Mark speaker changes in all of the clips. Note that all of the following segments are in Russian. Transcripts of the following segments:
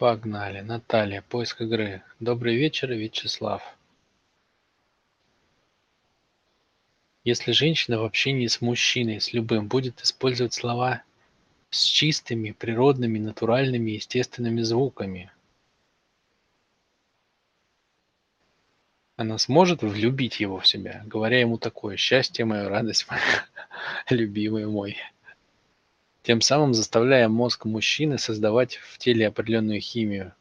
Speaker 1: Погнали. Наталья, поиск игры. Добрый вечер, Вячеслав. Если женщина в общении с мужчиной, с любым, будет использовать слова с чистыми, природными, натуральными, естественными звуками, она сможет влюбить его в себя, говоря ему такое «счастье мое, радость моя, любимый мой», тем самым заставляя мозг мужчины создавать в теле определенную химию.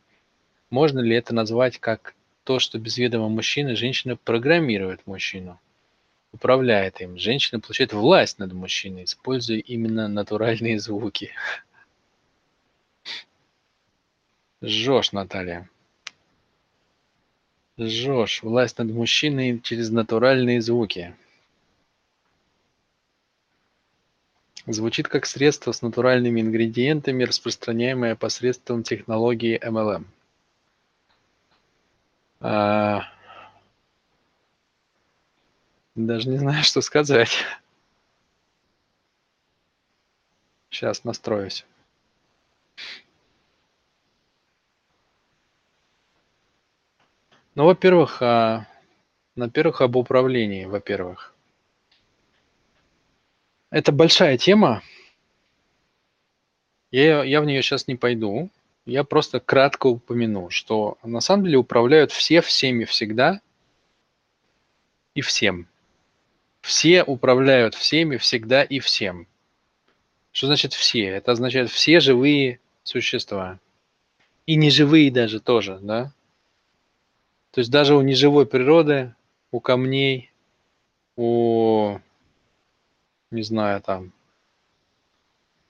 Speaker 1: Можно ли это назвать как то, что без ведома мужчины женщина программирует мужчину, управляет им. Женщина получает власть над мужчиной, используя именно натуральные звуки. Жжешь, Наталья. Жжешь. Власть над мужчиной через натуральные звуки. Звучит как средство с натуральными ингредиентами, распространяемое посредством технологии MLM. А... Даже не знаю, что сказать. Сейчас настроюсь. Ну, во-первых, а, во-первых, об управлении, во-первых. Это большая тема. Я, я в нее сейчас не пойду. Я просто кратко упомяну, что на самом деле управляют все всеми всегда и всем. Все управляют всеми всегда и всем. Что значит все? Это означает все живые существа. И неживые даже тоже, да? То есть даже у неживой природы, у камней, у, не знаю, там,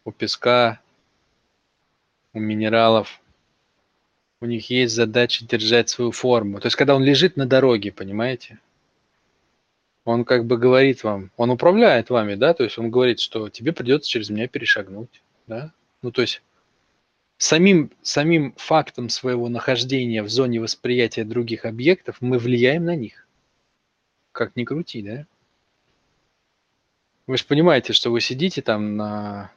Speaker 1: у песка, у минералов, у них есть задача держать свою форму. То есть когда он лежит на дороге, понимаете? Он как бы говорит вам, он управляет вами, да, то есть он говорит, что тебе придется через меня перешагнуть, да. Ну, то есть самим, самим фактом своего нахождения в зоне восприятия других объектов мы влияем на них. Как ни крути, да? Вы же понимаете, что вы сидите там на,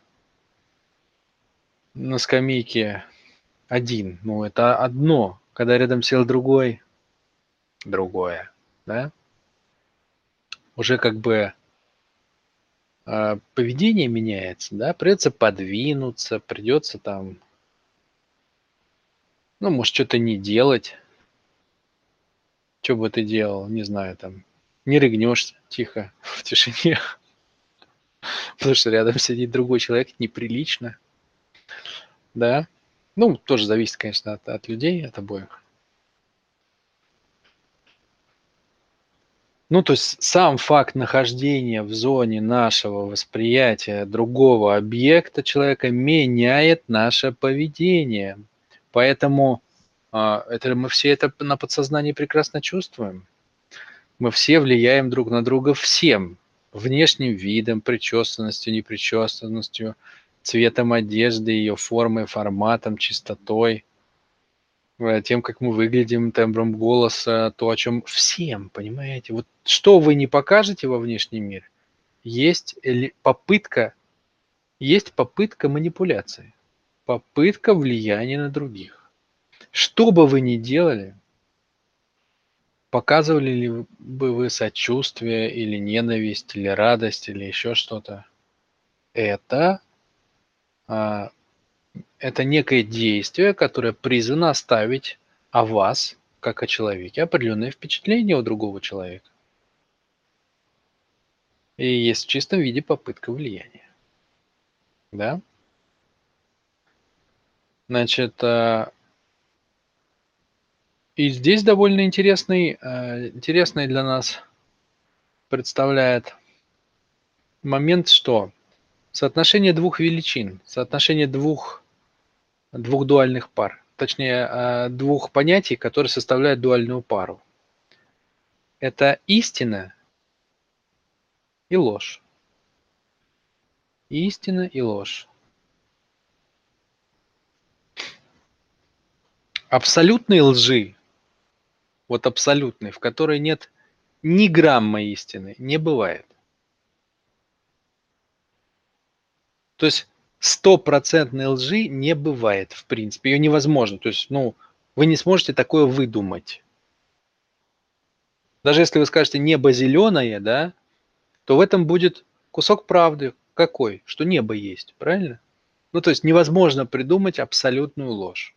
Speaker 1: на скамейке один. Ну, это одно. Когда рядом сел другой, другое, да? Уже как бы э, поведение меняется, да? Придется подвинуться, придется там ну, может, что-то не делать. Что бы ты делал, не знаю, там, не рыгнешь тихо, в тишине. Потому что рядом сидит другой человек, неприлично. Да? Ну, тоже зависит, конечно, от, от людей, от обоих. Ну, то есть сам факт нахождения в зоне нашего восприятия другого объекта человека меняет наше поведение. Поэтому а, это мы все это на подсознании прекрасно чувствуем. Мы все влияем друг на друга всем. Внешним видом, причесанностью, непричесанностью, цветом одежды, ее формой, форматом, чистотой, э, тем, как мы выглядим, тембром голоса, то, о чем всем, понимаете? Вот что вы не покажете во внешний мир, есть попытка, есть попытка манипуляции попытка влияния на других. Что бы вы ни делали, показывали ли бы вы сочувствие или ненависть, или радость, или еще что-то, это, а, это некое действие, которое призвано оставить о вас, как о человеке, определенное впечатление у другого человека. И есть в чистом виде попытка влияния. Да? Значит, э, и здесь довольно интересный, э, интересный для нас представляет момент, что соотношение двух величин, соотношение двух, двух дуальных пар, точнее э, двух понятий, которые составляют дуальную пару. Это истина и ложь. Истина и ложь. абсолютной лжи, вот абсолютной, в которой нет ни грамма истины, не бывает. То есть стопроцентной лжи не бывает, в принципе. Ее невозможно. То есть, ну, вы не сможете такое выдумать. Даже если вы скажете небо зеленое, да, то в этом будет кусок правды. Какой? Что небо есть, правильно? Ну, то есть невозможно придумать абсолютную ложь.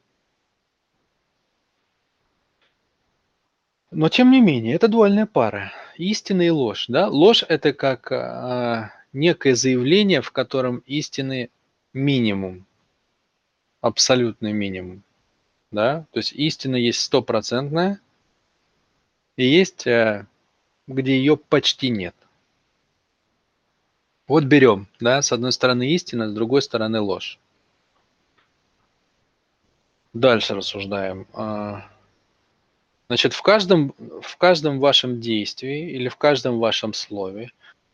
Speaker 1: Но тем не менее, это дуальная пара. Истина и ложь. Да? Ложь – это как а, некое заявление, в котором истины минимум, абсолютный минимум. Да? То есть истина есть стопроцентная, и есть, а, где ее почти нет. Вот берем, да, с одной стороны истина, с другой стороны ложь. Дальше рассуждаем. Значит, в каждом, в каждом вашем действии или в каждом вашем слове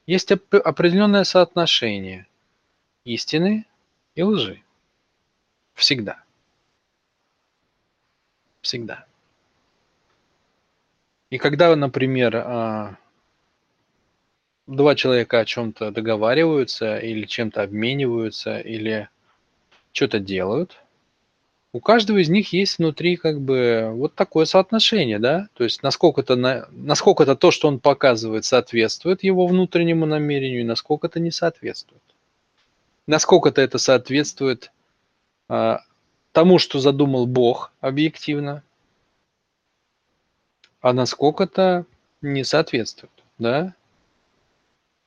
Speaker 1: есть определенное соотношение истины и лжи. Всегда. Всегда. И когда, например, а, два человека о чем-то договариваются или чем-то обмениваются или что-то делают, у каждого из них есть внутри как бы вот такое соотношение, да, то есть насколько-то, на, насколько-то то, что он показывает, соответствует его внутреннему намерению, и насколько-то не соответствует. Насколько-то это соответствует а, тому, что задумал Бог объективно, а насколько-то не соответствует, да.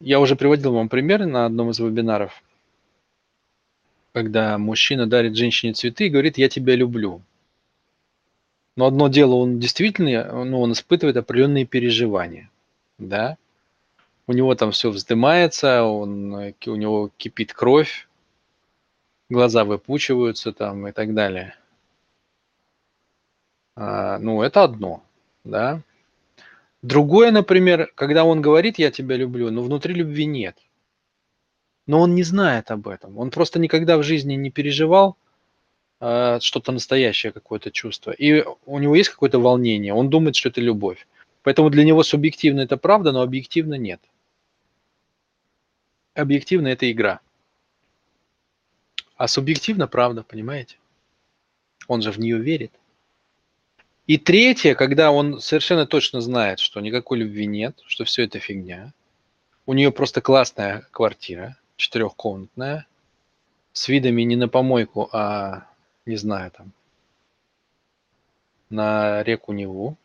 Speaker 1: Я уже приводил вам пример на одном из вебинаров – когда мужчина дарит женщине цветы и говорит «я тебя люблю». Но одно дело, он действительно, ну, он испытывает определенные переживания, да, у него там все вздымается, он, у него кипит кровь, глаза выпучиваются там и так далее. А, ну, это одно, да. Другое, например, когда он говорит «я тебя люблю», но внутри любви нет – но он не знает об этом. Он просто никогда в жизни не переживал э, что-то настоящее, какое-то чувство. И у него есть какое-то волнение, он думает, что это любовь. Поэтому для него субъективно это правда, но объективно нет. Объективно это игра. А субъективно правда, понимаете? Он же в нее верит. И третье, когда он совершенно точно знает, что никакой любви нет, что все это фигня, у нее просто классная квартира, четырехкомнатная, с видами не на помойку, а, не знаю, там, на реку Неву.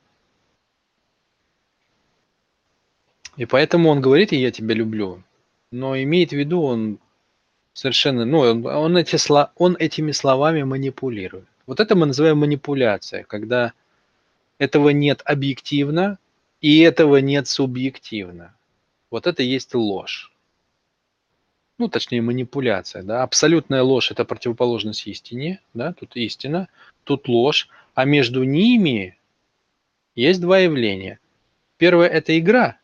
Speaker 1: И поэтому он говорит, я тебя люблю, но имеет в виду он совершенно, ну, он, он, эти, он этими словами манипулирует. Вот это мы называем манипуляция, когда этого нет объективно и этого нет субъективно. Вот это есть ложь ну, точнее, манипуляция, да, абсолютная ложь – это противоположность истине, да, тут истина, тут ложь, а между ними есть два явления. Первое – это игра,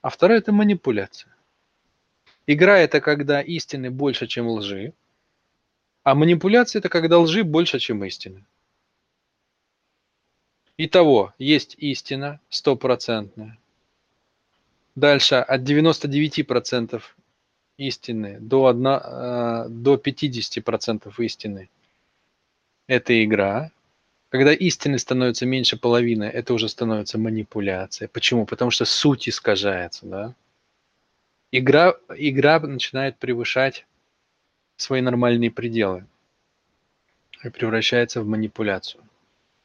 Speaker 1: а второе – это манипуляция. Игра – это когда истины больше, чем лжи, а манипуляция – это когда лжи больше, чем истины. Итого, есть истина стопроцентная. Дальше от 99% истины до, 1, э, до 50% истины – это игра. Когда истины становится меньше половины, это уже становится манипуляция. Почему? Потому что суть искажается. Да? Игра, игра начинает превышать свои нормальные пределы и превращается в манипуляцию.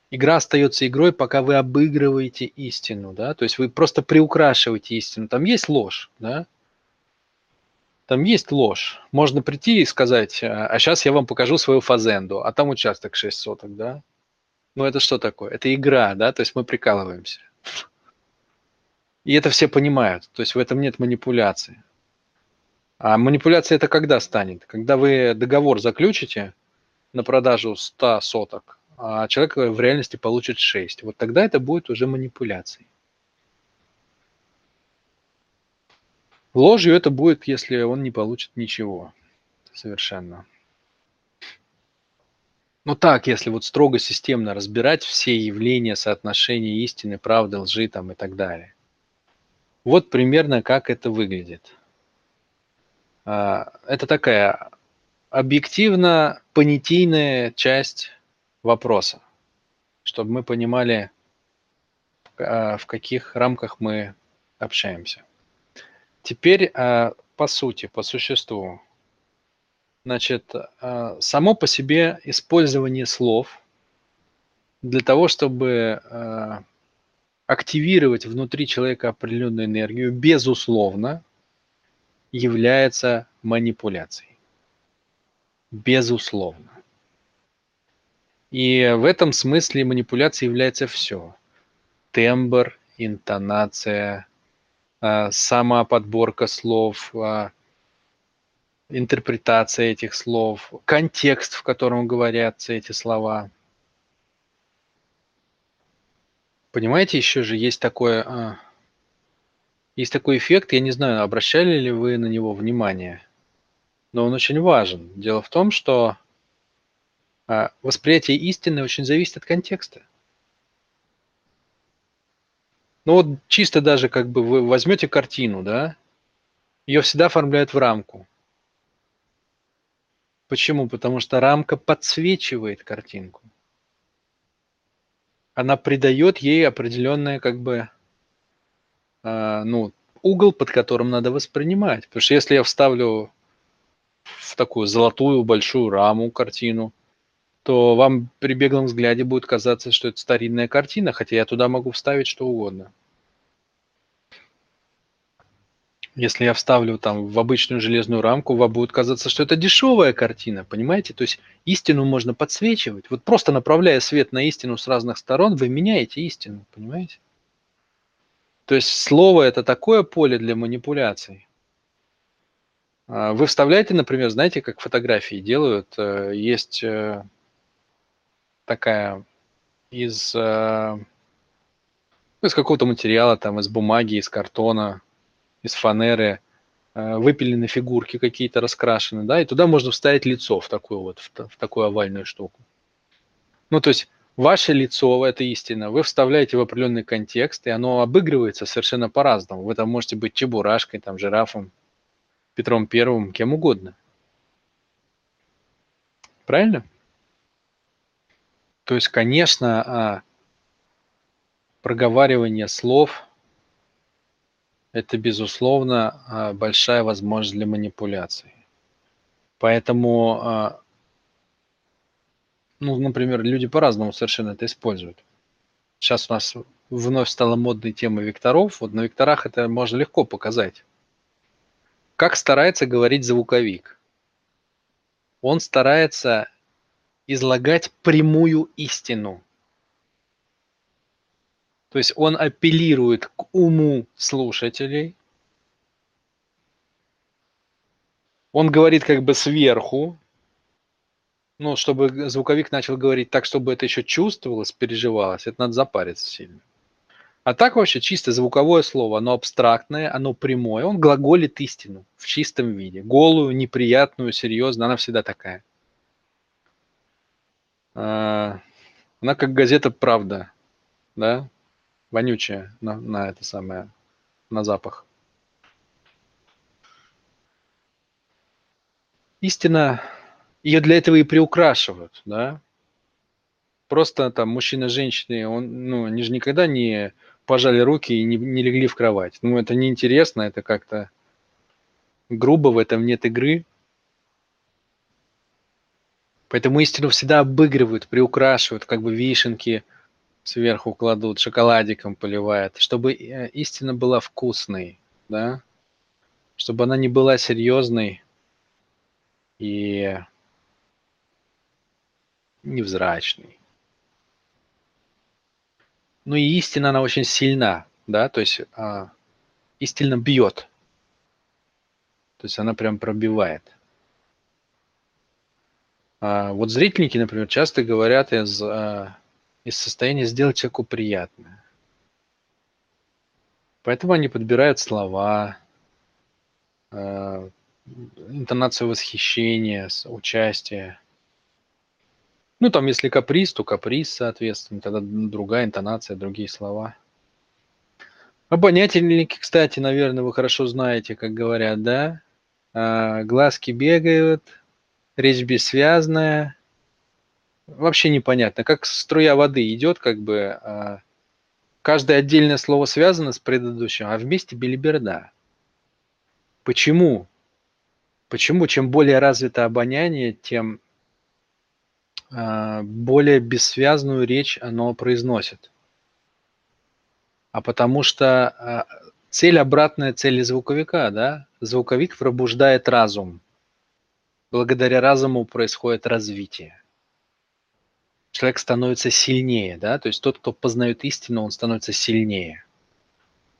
Speaker 1: Игра остается игрой, пока вы обыгрываете истину, да, то есть вы просто приукрашиваете истину. Там есть ложь, да, там есть ложь. Можно прийти и сказать, а сейчас я вам покажу свою фазенду, а там участок 6 соток, да? Ну это что такое? Это игра, да? То есть мы прикалываемся. И это все понимают. То есть в этом нет манипуляции. А манипуляция это когда станет? Когда вы договор заключите на продажу 100 соток, а человек в реальности получит 6. Вот тогда это будет уже манипуляцией. Ложью это будет, если он не получит ничего совершенно. Ну так, если вот строго системно разбирать все явления, соотношения истины, правды, лжи там и так далее. Вот примерно как это выглядит. А, это такая объективно понятийная часть вопроса, чтобы мы понимали, а, в каких рамках мы общаемся. Теперь а, по сути, по существу. Значит, а, само по себе использование слов для того, чтобы активировать внутри человека определенную энергию, безусловно, является манипуляцией. Безусловно. И в этом смысле манипуляцией является все. Тембр, интонация, а, сама подборка слов, а, интерпретация этих слов, контекст, в котором говорятся эти слова. Понимаете, еще же есть такое, а, есть такой эффект, я не знаю, обращали ли вы на него внимание, но он очень важен. Дело в том, что восприятие истины очень зависит от контекста. Ну вот чисто даже как бы вы возьмете картину, да, ее всегда оформляют в рамку. Почему? Потому что рамка подсвечивает картинку. Она придает ей определенное как бы, э, ну, угол, под которым надо воспринимать. Потому что если я вставлю в такую золотую большую раму картину, то вам при беглом взгляде будет казаться, что это старинная картина, хотя я туда могу вставить что угодно. Если я вставлю там в обычную железную рамку, вам будет казаться, что это дешевая картина, понимаете? То есть истину можно подсвечивать. Вот просто направляя свет на истину с разных сторон, вы меняете истину, понимаете? То есть слово это такое поле для манипуляций. А, вы вставляете, например, знаете, как фотографии делают, э, есть э, такая из, э, из какого-то материала, там, из бумаги, из картона, из фанеры, э, выпилены фигурки какие-то раскрашены, да, и туда можно вставить лицо в такую вот, в, в такую овальную штуку. Ну, то есть ваше лицо, это истина, вы вставляете в определенный контекст, и оно обыгрывается совершенно по-разному. Вы там можете быть чебурашкой, там, жирафом, Петром Первым, кем угодно. Правильно? То есть, конечно, а, проговаривание слов – это, безусловно, а, большая возможность для манипуляции. Поэтому, а, ну, например, люди по-разному совершенно это используют. Сейчас у нас вновь стала модной тема векторов. Вот на векторах это можно легко показать. Как старается говорить звуковик? Он старается излагать прямую истину. То есть он апеллирует к уму слушателей. Он говорит как бы сверху, ну, чтобы звуковик начал говорить так, чтобы это еще чувствовалось, переживалось, это надо запариться сильно. А так вообще чисто звуковое слово, оно абстрактное, оно прямое, он глаголит истину в чистом виде. Голую, неприятную, серьезную, она всегда такая. А, она как газета «Правда», да, вонючая на, на это самое, на запах. Истина, ее для этого и приукрашивают, да. Просто там мужчина, женщины, он, ну, они же никогда не пожали руки и не, не легли в кровать. Ну, это неинтересно, это как-то грубо, в этом нет игры. Поэтому истину всегда обыгрывают, приукрашивают, как бы вишенки сверху кладут, шоколадиком поливают, чтобы э, истина была вкусной, да, чтобы она не была серьезной и невзрачной. Ну и истина, она очень сильна, да, то есть а, истина бьет, то есть она прям пробивает. А, вот зрительники, например, часто говорят из, а, из состояния сделать человеку приятное. Поэтому они подбирают слова, а, интонацию восхищения, участия. Ну, там, если каприз, то каприз, соответственно, тогда другая интонация, другие слова. Обонятельники, кстати, наверное, вы хорошо знаете, как говорят, да? глазки бегают, речь бессвязная, вообще непонятно, как струя воды идет, как бы а, каждое отдельное слово связано с предыдущим, а вместе белиберда. Почему? Почему? Чем более развито обоняние, тем а, более бессвязную речь оно произносит. А потому что а, цель обратная цели звуковика, да? Звуковик пробуждает разум. Благодаря разуму происходит развитие. Человек становится сильнее, да? То есть тот, кто познает истину, он становится сильнее.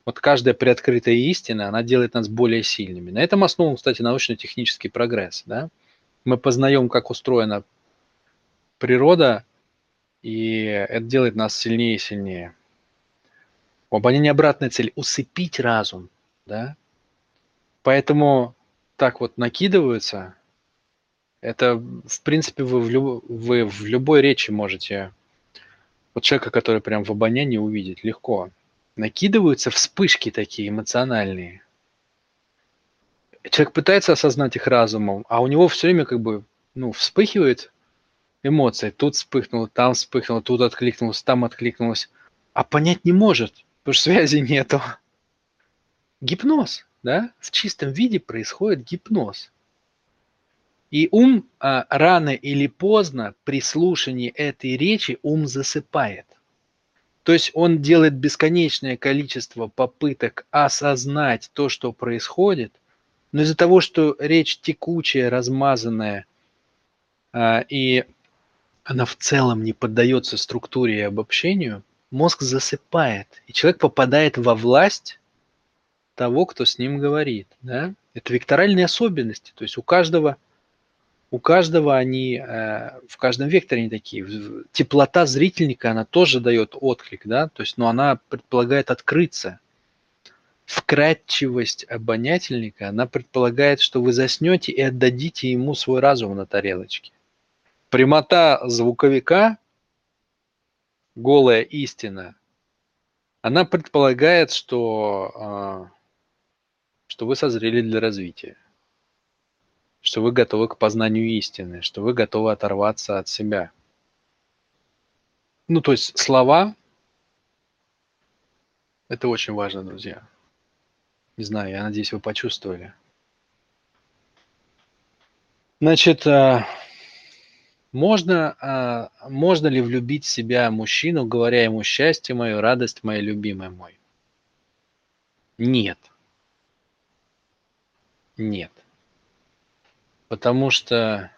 Speaker 1: Вот каждая приоткрытая истина, она делает нас более сильными. На этом основан, кстати, научно-технический прогресс, да? Мы познаем, как устроена природа, и это делает нас сильнее и сильнее. У обоняния обратная цель – усыпить разум, да? Поэтому так вот накидываются, это, в принципе, вы в, люб... вы в любой речи можете вот человека, который прям в обонянии увидеть легко. Накидываются вспышки такие эмоциональные. Человек пытается осознать их разумом, а у него все время как бы, ну, вспыхивает эмоция. Тут вспыхнуло, там вспыхнуло, тут откликнулось, там откликнулось. А понять не может, потому что связи нету. Гипноз, да? В чистом виде происходит гипноз. И ум а, рано или поздно при слушании этой речи ум засыпает. То есть он делает бесконечное количество попыток осознать то, что происходит, но из-за того, что речь текучая, размазанная, а, и она в целом не поддается структуре и обобщению, мозг засыпает, и человек попадает во власть того, кто с ним говорит. Да? Это векторальные особенности. То есть у каждого у каждого они, э, в каждом векторе они такие. Теплота зрительника, она тоже дает отклик, да, то есть, но она предполагает открыться. Вкрадчивость обонятельника, она предполагает, что вы заснете и отдадите ему свой разум на тарелочке. Прямота звуковика, голая истина, она предполагает, что, а, что вы созрели для развития что вы готовы к познанию истины, что вы готовы оторваться от себя. Ну, то есть слова – это очень важно, друзья. Не знаю, я надеюсь, вы почувствовали. Значит, а, можно, а, можно ли влюбить в себя мужчину, говоря ему счастье мое, радость моя, любимый мой? Нет. Нет. Потому что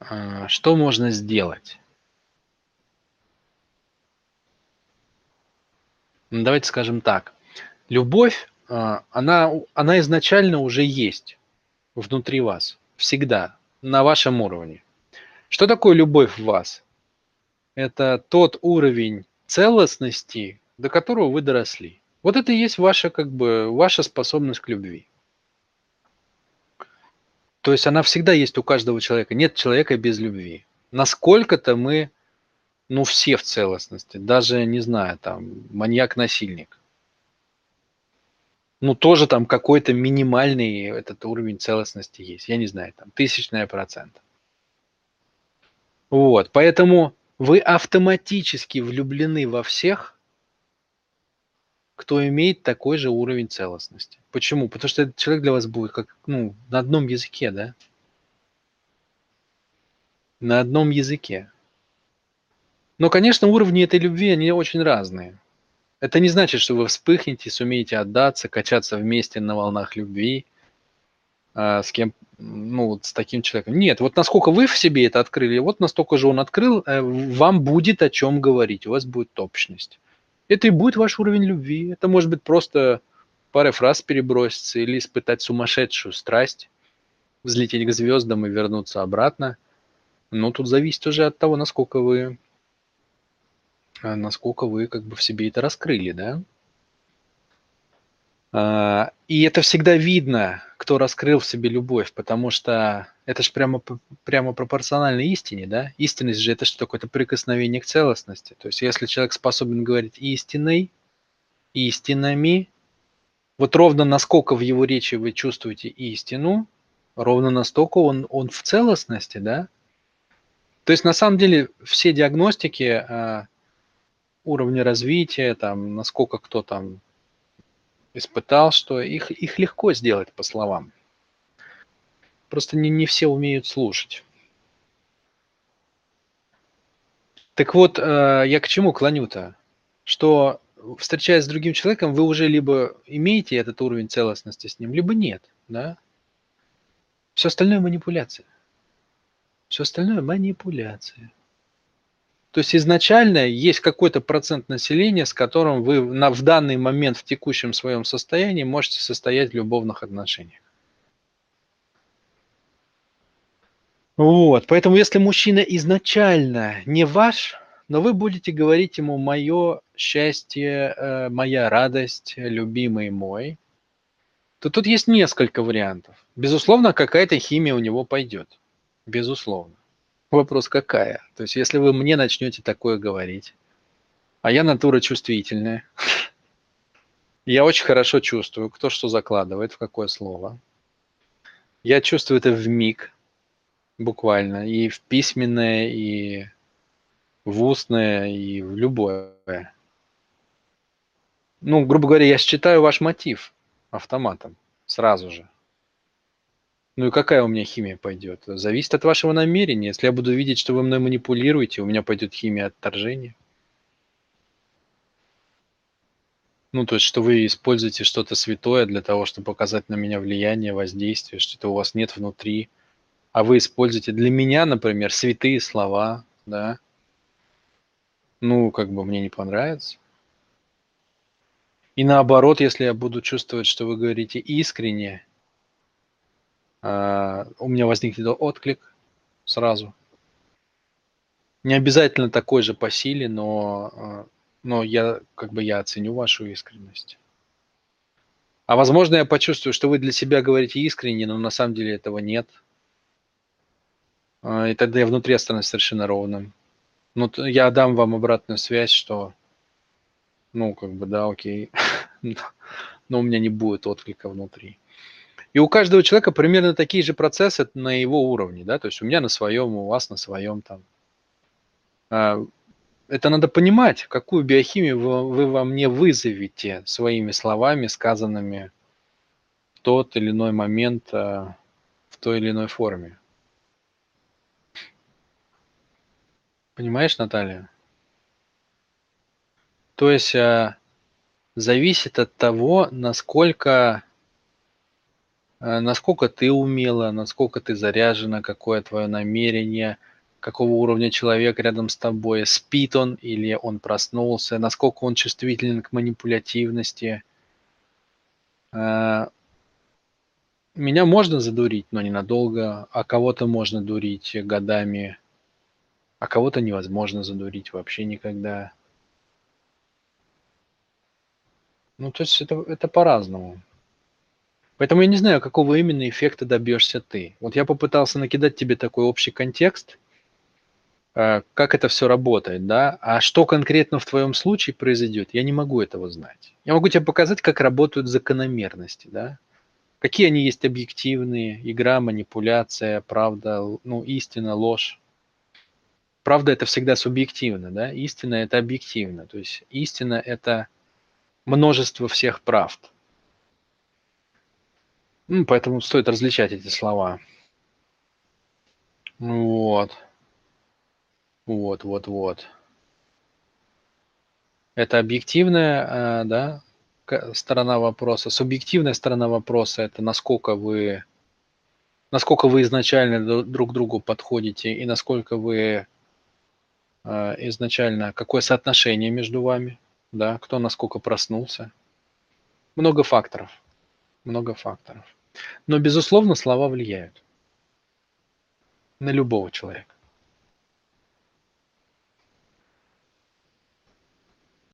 Speaker 1: а, что можно сделать? Ну, давайте скажем так. Любовь, а, она, она изначально уже есть внутри вас. Всегда. На вашем уровне. Что такое любовь в вас? Это тот уровень целостности, до которого вы доросли. Вот это и есть ваша, как бы, ваша способность к любви. То есть она всегда есть у каждого человека. Нет человека без любви. Насколько-то мы, ну, все в целостности. Даже, не знаю, там, маньяк-насильник. Ну, тоже там какой-то минимальный этот уровень целостности есть. Я не знаю, там, тысячная процента. Вот, поэтому вы автоматически влюблены во всех, кто имеет такой же уровень целостности. Почему? Потому что этот человек для вас будет как, ну, на одном языке, да? На одном языке. Но, конечно, уровни этой любви, они очень разные. Это не значит, что вы вспыхнете, сумеете отдаться, качаться вместе на волнах любви а, с кем, ну, вот с таким человеком. Нет, вот насколько вы в себе это открыли, вот настолько же он открыл, э, вам будет о чем говорить, у вас будет общность. Это и будет ваш уровень любви. Это может быть просто пара фраз переброситься или испытать сумасшедшую страсть, взлететь к звездам и вернуться обратно. Но тут зависит уже от того, насколько вы, а, насколько вы как бы в себе это раскрыли, да? А, и это всегда видно, кто раскрыл в себе любовь, потому что это же прямо, прямо пропорционально истине, да? Истинность же это что такое? Это прикосновение к целостности. То есть если человек способен говорить истиной, истинами, вот ровно насколько в его речи вы чувствуете истину, ровно настолько он, он в целостности, да? То есть на самом деле все диагностики а, уровня развития, там, насколько кто там испытал, что их, их легко сделать по словам. Просто не, не все умеют слушать. Так вот, э, я к чему клоню-то? Что, встречаясь с другим человеком, вы уже либо имеете этот уровень целостности с ним, либо нет, да? Все остальное манипуляция. Все остальное манипуляция. То есть изначально есть какой-то процент населения, с которым вы на, в данный момент в текущем своем состоянии можете состоять в любовных отношениях. Вот, поэтому если мужчина изначально не ваш, но вы будете говорить ему «моё счастье, э, моя радость, любимый мой», то тут есть несколько вариантов. Безусловно, какая-то химия у него пойдет. Безусловно. Вопрос какая? То есть если вы мне начнете такое говорить, а я натура чувствительная, я очень хорошо чувствую, кто что закладывает, в какое слово. Я чувствую это в миг, буквально, и в письменное, и в устное, и в любое. Ну, грубо говоря, я считаю ваш мотив автоматом сразу же. Ну и какая у меня химия пойдет? Зависит от вашего намерения. Если я буду видеть, что вы мной манипулируете, у меня пойдет химия отторжения. Ну, то есть, что вы используете что-то святое для того, чтобы показать на меня влияние, воздействие, что-то у вас нет внутри – а вы используете для меня, например, святые слова, да, ну, как бы мне не понравится. И наоборот, если я буду чувствовать, что вы говорите искренне, а, у меня возникнет отклик сразу. Не обязательно такой же по силе, но, а, но я как бы я оценю вашу искренность. А возможно, я почувствую, что вы для себя говорите искренне, но на самом деле этого нет – а, и тогда я внутри останусь совершенно ровным. Ну, я дам вам обратную связь, что, ну, как бы, да, окей, но у меня не будет отклика внутри. И у каждого человека примерно такие же процессы на его уровне, да, то есть у меня на своем, у вас на своем там. А, это надо понимать, какую биохимию вы, вы во мне вызовете своими словами, сказанными в тот или иной момент, а, в той или иной форме. Понимаешь, Наталья? То есть а, зависит от того, насколько, насколько ты умела, насколько ты заряжена, какое твое намерение, какого уровня человек рядом с тобой, спит он или он проснулся, насколько он чувствителен к манипулятивности. А, меня можно задурить, но ненадолго, а кого-то можно дурить годами – а кого-то невозможно задурить вообще никогда. Ну, то есть это, это по-разному. Поэтому я не знаю, какого именно эффекта добьешься ты. Вот я попытался накидать тебе такой общий контекст, э, как это все работает, да, а что конкретно в твоем случае произойдет, я не могу этого знать. Я могу тебе показать, как работают закономерности, да, какие они есть объективные, игра, манипуляция, правда, ну, истина, ложь правда это всегда субъективно, да, истина это объективно, то есть истина это множество всех правд. Поэтому стоит различать эти слова. Вот. Вот, вот, вот. Это объективная, а, да, сторона вопроса. Субъективная сторона вопроса – это насколько вы, насколько вы изначально друг другу подходите и насколько вы а, изначально, какое соотношение между вами, да, кто насколько проснулся. Много факторов, много факторов. Но, безусловно, слова влияют на любого человека.